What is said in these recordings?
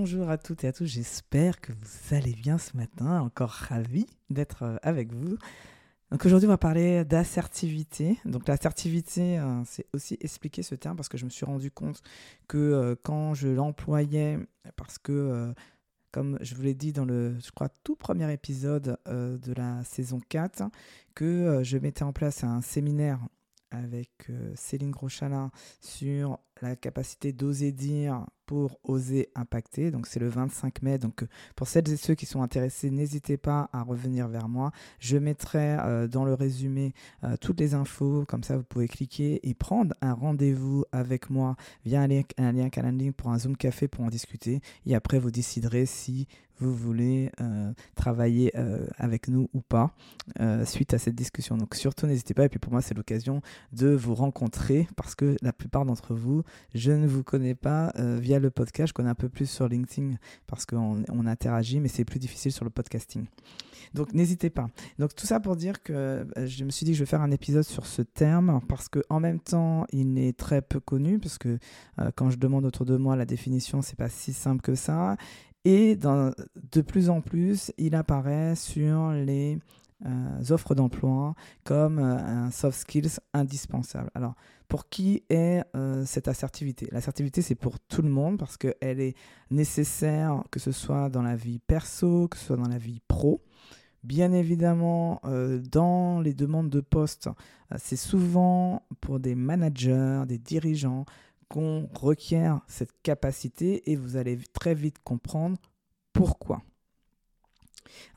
Bonjour à toutes et à tous, j'espère que vous allez bien ce matin, encore ravi d'être euh, avec vous. Donc aujourd'hui on va parler d'assertivité. Donc l'assertivité, euh, c'est aussi expliquer ce terme parce que je me suis rendu compte que euh, quand je l'employais, parce que comme je vous l'ai dit dans le, je crois, tout premier épisode de la saison 4, que je mettais en place un séminaire avec Céline Grochalin sur la capacité d'oser dire pour oser impacter. Donc c'est le 25 mai. Donc euh, pour celles et ceux qui sont intéressés, n'hésitez pas à revenir vers moi. Je mettrai euh, dans le résumé euh, toutes les infos. Comme ça, vous pouvez cliquer et prendre un rendez-vous avec moi via un lien, un pour un Zoom Café pour en discuter. Et après, vous déciderez si vous voulez travailler avec nous ou pas suite à cette discussion. Donc surtout n'hésitez pas. Et puis pour moi, c'est l'occasion de vous rencontrer parce que la plupart d'entre vous, je ne vous connais pas via le podcast, je connais un peu plus sur LinkedIn parce qu'on on interagit, mais c'est plus difficile sur le podcasting. Donc n'hésitez pas. Donc tout ça pour dire que euh, je me suis dit que je vais faire un épisode sur ce terme parce que en même temps il est très peu connu parce que euh, quand je demande autour de moi la définition c'est pas si simple que ça et de plus en plus il apparaît sur les euh, offres d'emploi comme un soft skills indispensable. Alors pour qui est euh, cette assertivité? L'assertivité, c'est pour tout le monde parce qu'elle est nécessaire, que ce soit dans la vie perso, que ce soit dans la vie pro. Bien évidemment, euh, dans les demandes de poste, euh, c'est souvent pour des managers, des dirigeants qu'on requiert cette capacité et vous allez très vite comprendre pourquoi.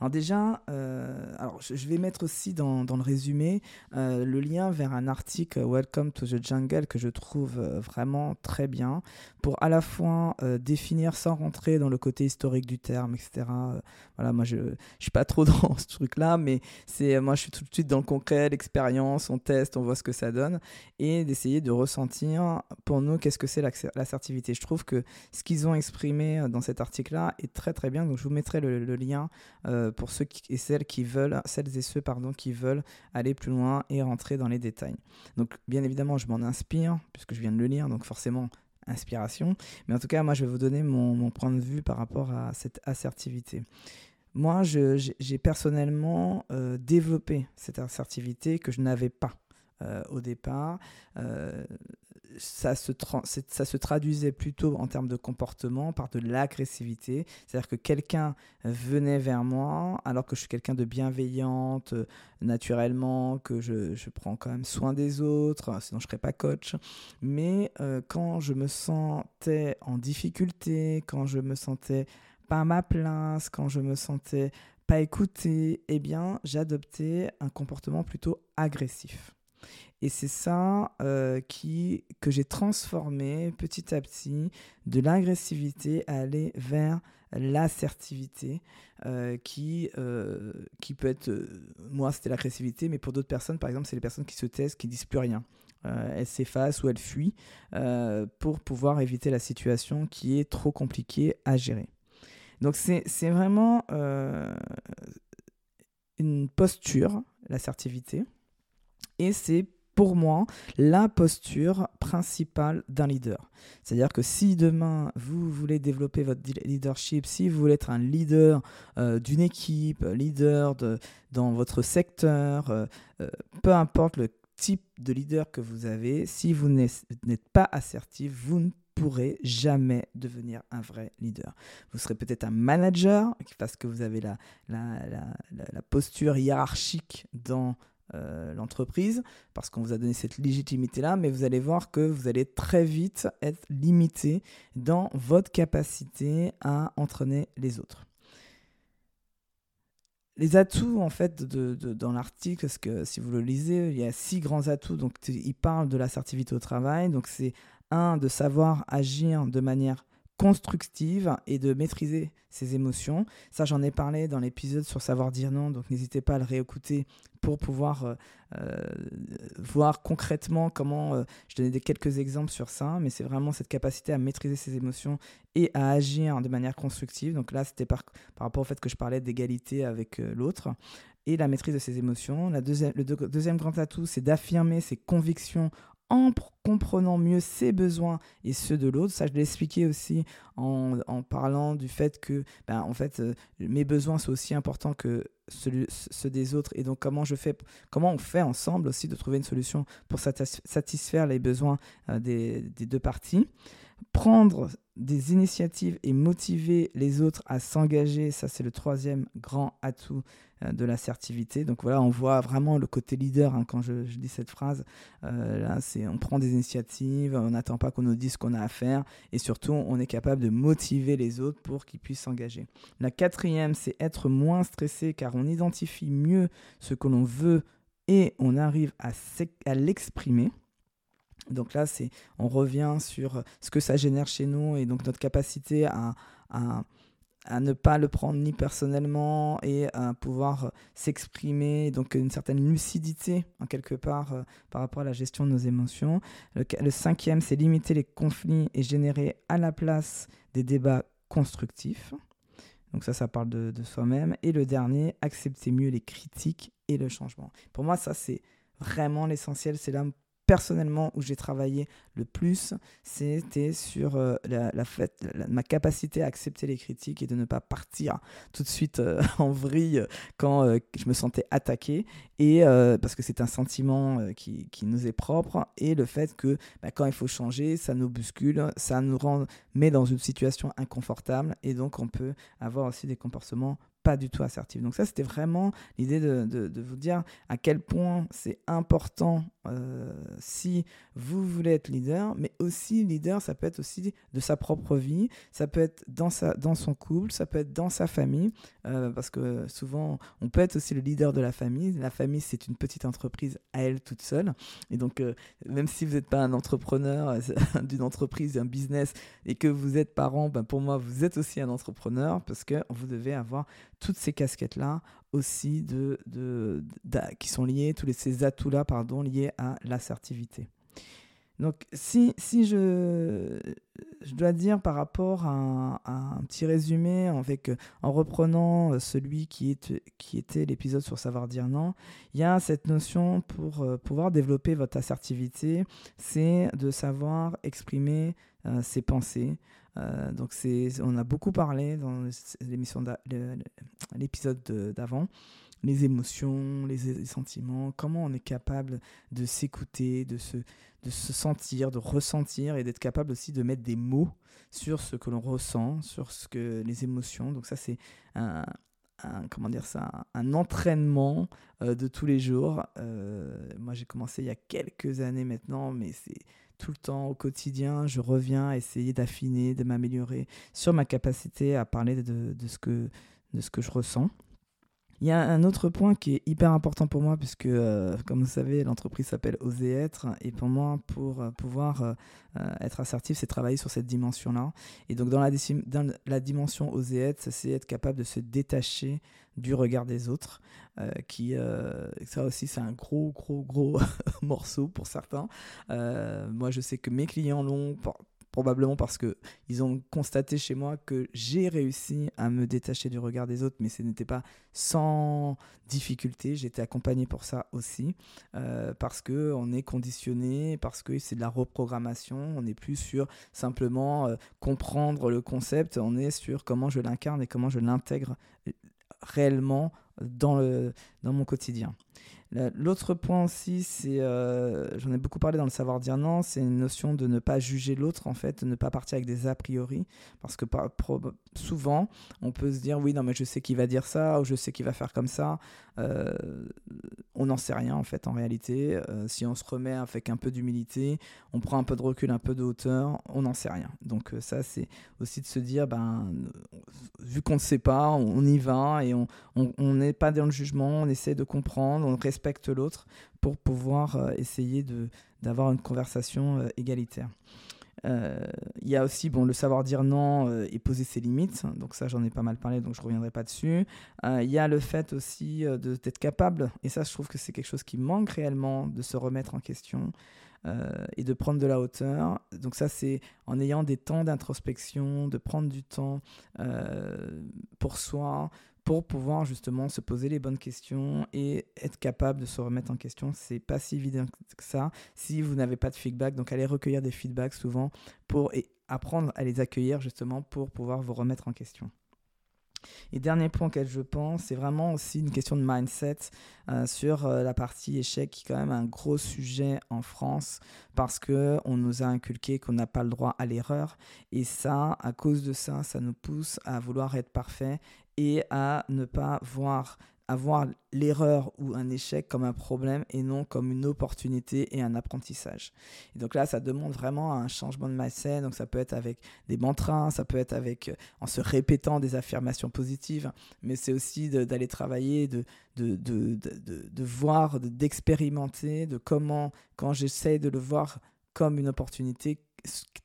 Alors déjà, euh, alors je vais mettre aussi dans, le résumé euh, le lien vers un article Welcome to the Jungle que je trouve euh, vraiment très bien pour à la fois définir sans rentrer dans le côté historique du terme, etc. voilà, moi je ne suis pas trop dans ce truc-là, mais c'est moi je suis tout de suite dans le concret, l'expérience, on teste, on voit ce que ça donne et d'essayer de ressentir pour nous qu'est-ce que c'est l'assertivité. Je trouve que ce qu'ils ont exprimé dans cet article-là est très très bien, donc je vous mettrai le lien euh, pour ceux et celles qui veulent, celles et ceux pardon, qui veulent aller plus loin et rentrer dans les détails. Donc bien évidemment, je m'en inspire puisque je viens de le lire, donc forcément inspiration. Mais en tout cas, moi, je vais vous donner mon, point de vue par rapport à cette assertivité. Moi, j'ai personnellement euh, développé cette assertivité que je n'avais pas euh, au départ ça se, ça se traduisait plutôt en termes de comportement par de l'agressivité. C'est-à-dire que quelqu'un venait vers moi alors que je suis quelqu'un de bienveillante, euh, naturellement, que je, je, prends quand même soin des autres, sinon je ne serais pas coach. Mais euh, quand je me sentais en difficulté, quand je me sentais pas à ma place, quand je me sentais pas écouté, eh bien j'adoptais un comportement plutôt agressif. Et c'est ça euh, qui, que j'ai transformé petit à petit de l'agressivité à aller vers l'assertivité euh, qui, euh, qui peut être, moi c'était l'agressivité, mais pour d'autres personnes, par exemple, c'est les personnes qui se taisent, qui disent plus rien. elles s'effacent ou elles fuient pour pouvoir éviter la situation qui est trop compliquée à gérer. Donc c'est vraiment une posture, l'assertivité, et c'est pour moi, la posture principale d'un leader. C'est-à-dire que si demain, vous voulez développer votre leadership, si vous voulez être un leader euh, d'une équipe, leader de, dans votre secteur, euh, euh, peu importe le type de leader que vous avez, si vous n'êtes pas assertif, vous ne pourrez jamais devenir un vrai leader. Vous serez peut-être un manager parce que vous avez la posture hiérarchique dans euh, l'entreprise parce qu'on vous a donné cette légitimité-là, mais vous allez voir que vous allez très vite être limité dans votre capacité à entraîner les autres. Les atouts, en fait, dans l'article, parce que si vous le lisez, il y a six grands atouts. Donc, il parle de l'assertivité au travail. Donc, c'est un, de savoir agir de manière constructive et de maîtriser ses émotions. Ça, j'en ai parlé dans l'épisode sur savoir dire non, donc n'hésitez pas à le réécouter pour pouvoir euh, euh, voir concrètement comment, euh, je donnais quelques exemples sur ça, mais c'est vraiment cette capacité à maîtriser ses émotions et à agir de manière constructive. Donc là, c'était par, par rapport au fait que je parlais d'égalité avec l'autre et la maîtrise de ses émotions. La le deuxième grand atout, c'est d'affirmer ses convictions en comprenant mieux ses besoins et ceux de l'autre. Ça, je l'ai expliqué aussi en, parlant du fait que, ben, en fait, euh, mes besoins sont aussi importants que ceux, des autres. Et donc, comment, je fais, comment on fait ensemble aussi de trouver une solution pour satisfaire les besoins euh, des deux parties prendre des initiatives et motiver les autres à s'engager, ça c'est le troisième grand atout euh, de l'assertivité. Donc voilà, on voit vraiment le côté leader hein, quand je, dis cette phrase. Euh, là, c'est on prend des initiatives, on n'attend pas qu'on nous dise ce qu'on a à faire et surtout on est capable de motiver les autres pour qu'ils puissent s'engager. La quatrième, c'est être moins stressé car on identifie mieux ce que l'on veut et on arrive à, à l'exprimer. Donc là, c'est, on revient sur ce que ça génère chez nous et donc notre capacité à, à, ne pas le prendre ni personnellement et à pouvoir s'exprimer, donc une certaine lucidité en quelque part euh, par rapport à la gestion de nos émotions. Le, cinquième, c'est limiter les conflits et générer à la place des débats constructifs. Donc ça, ça parle de, de soi-même. Et le dernier, accepter mieux les critiques et le changement. Pour moi, ça, c'est vraiment l'essentiel. C'est là personnellement où j'ai travaillé le plus, c'était sur euh, la, ma capacité à accepter les critiques et de ne pas partir tout de suite euh, en vrille quand euh, je me sentais attaqué, et parce que c'est un sentiment qui, qui, nous est propre, et le fait que bah, quand il faut changer, ça nous bouscule, ça nous rend, met dans une situation inconfortable, et donc on peut avoir aussi des comportements pas du tout assertif. Donc ça, c'était vraiment l'idée de, de, vous dire à quel point c'est important euh, si vous voulez être leader, mais aussi leader, ça peut être aussi de sa propre vie, ça peut être dans, sa, dans son couple, ça peut être dans sa famille, euh, parce que souvent, on peut être aussi le leader de la famille. La famille, c'est une petite entreprise à elle toute seule. Et donc, euh, même si vous n'êtes pas un entrepreneur d'une entreprise, d'un business, et que vous êtes parent, ben pour moi, vous êtes aussi un entrepreneur, parce que vous devez avoir toutes ces casquettes-là aussi de, de, qui sont liées, tous ces atouts-là, pardon, liés à l'assertivité. Donc, si, si je, je dois dire par rapport à un, petit résumé, avec, en reprenant celui qui, est, qui était l'épisode sur savoir dire non, il y a cette notion pour euh, pouvoir développer votre assertivité, c'est de savoir exprimer euh, ses pensées, euh, donc on a beaucoup parlé dans l'émission l'épisode d'avant, les émotions, les, sentiments, comment on est capable de s'écouter, de se, de se sentir, de ressentir et d'être capable aussi de mettre des mots sur ce que l'on ressent, sur ce que les émotions. Donc ça c'est un, comment dire ça, un entraînement euh, de tous les jours. Euh, moi j'ai commencé il y a quelques années maintenant, mais c'est tout le temps au quotidien, je reviens à essayer d'affiner, de m'améliorer sur ma capacité à parler de, ce, que, de ce que je ressens. Il y a un autre point qui est hyper important pour moi, puisque, euh, comme vous savez, l'entreprise s'appelle Oser être. Et pour moi, pour euh, pouvoir euh, être assertif, c'est travailler sur cette dimension-là. Et donc, dans la, dans la dimension Oser être, c'est être capable de se détacher du regard des autres. Qui, ça aussi, c'est un gros, gros, gros morceau pour certains. moi, je sais que mes clients l'ont probablement parce que ils ont constaté chez moi que j'ai réussi à me détacher du regard des autres, mais ce n'était pas sans difficulté. J'étais accompagné pour ça aussi, euh, parce que on est conditionné, parce que c'est de la reprogrammation. On n'est plus sur simplement euh, comprendre le concept, on est sur comment je l'incarne et comment je l'intègre euh, réellement dans, le, dans mon quotidien. L'autre point aussi, c'est, euh, j'en ai beaucoup parlé dans le savoir dire non, c'est une notion de ne pas juger l'autre, en fait, de ne pas partir avec des a priori, parce que souvent, on peut se dire, oui, non, mais je sais qu'il va dire ça, ou je sais qu'il va faire comme ça. Euh, on n'en sait rien, en fait, en réalité. Euh, si on se remet avec un peu d'humilité, on prend un peu de recul, un peu de hauteur, on n'en sait rien. Donc ça, c'est aussi de se dire, ben, vu qu'on ne sait pas, on, y va, et on n'est pas dans le jugement, on essaie de comprendre, on respecte l'autre pour pouvoir euh, essayer d'avoir une conversation euh, égalitaire. Euh, il y a aussi bon, le savoir dire non et poser ses limites. Donc ça, j'en ai pas mal parlé, donc je reviendrai pas dessus. Il y a le fait aussi d'être capable, et ça, je trouve que c'est quelque chose qui manque réellement, de se remettre en question. et de prendre de la hauteur. Donc ça, c'est en ayant des temps d'introspection, de prendre du temps pour soi, pour pouvoir justement se poser les bonnes questions et être capable de se remettre en question. C'est pas si évident que ça si vous n'avez pas de feedback. Donc allez recueillir des feedbacks souvent pour et apprendre à les accueillir justement pour pouvoir vous remettre en question. Et dernier point auquel je pense, c'est vraiment aussi une question de mindset euh, sur euh, la partie échec, qui est quand même un gros sujet en France, parce qu'on nous a inculqué qu'on n'a pas le droit à l'erreur. Et ça, à cause de ça, ça nous pousse à vouloir être parfait et à ne pas voir avoir l'erreur ou un échec comme un problème et non comme une opportunité et un apprentissage. Et donc là, ça demande vraiment un changement de mindset. Donc ça peut être avec des mantras, ça peut être avec euh, en se répétant des affirmations positives, mais c'est aussi d'aller travailler, de, de, de, de, de voir, d'expérimenter, de comment, quand j'essaie de le voir comme une opportunité,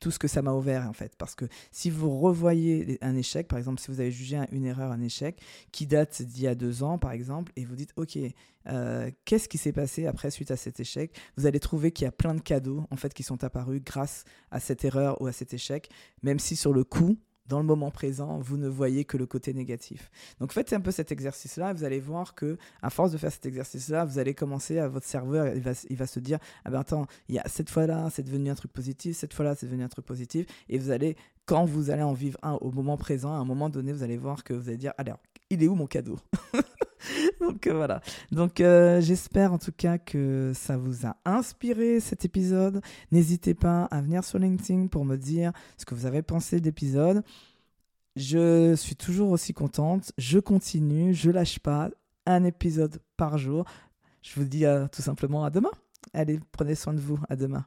tout ce que ça m'a ouvert en fait. Parce que si vous revoyez un échec, par exemple, si vous avez jugé une erreur un échec qui date d'il y a deux ans, par exemple, et vous dites, ok, euh, qu'est-ce qui s'est passé après suite à cet échec? Vous allez trouver qu'il y a plein de cadeaux en fait qui sont apparus grâce à cette erreur ou à cet échec, même si sur le coup, dans le moment présent, vous ne voyez que le côté négatif. Donc faites un peu cet exercice-là, vous allez voir que à force de faire cet exercice-là, vous allez commencer à votre cerveau, il va, il va se dire ah ben attends, il y a cette fois-là, c'est devenu un truc positif, cette fois-là, c'est devenu un truc positif, et vous allez quand vous allez en vivre un au moment présent, à un moment donné, vous allez voir que vous allez dire alors, il est où mon cadeau? Donc euh, voilà. Donc euh, j'espère en tout cas que ça vous a inspiré cet épisode. N'hésitez pas à venir sur LinkedIn pour me dire ce que vous avez pensé de l'épisode. Je suis toujours aussi contente. Je continue, je lâche pas. Un épisode par jour. Je vous dis euh, tout simplement à demain. Allez, prenez soin de vous. À demain.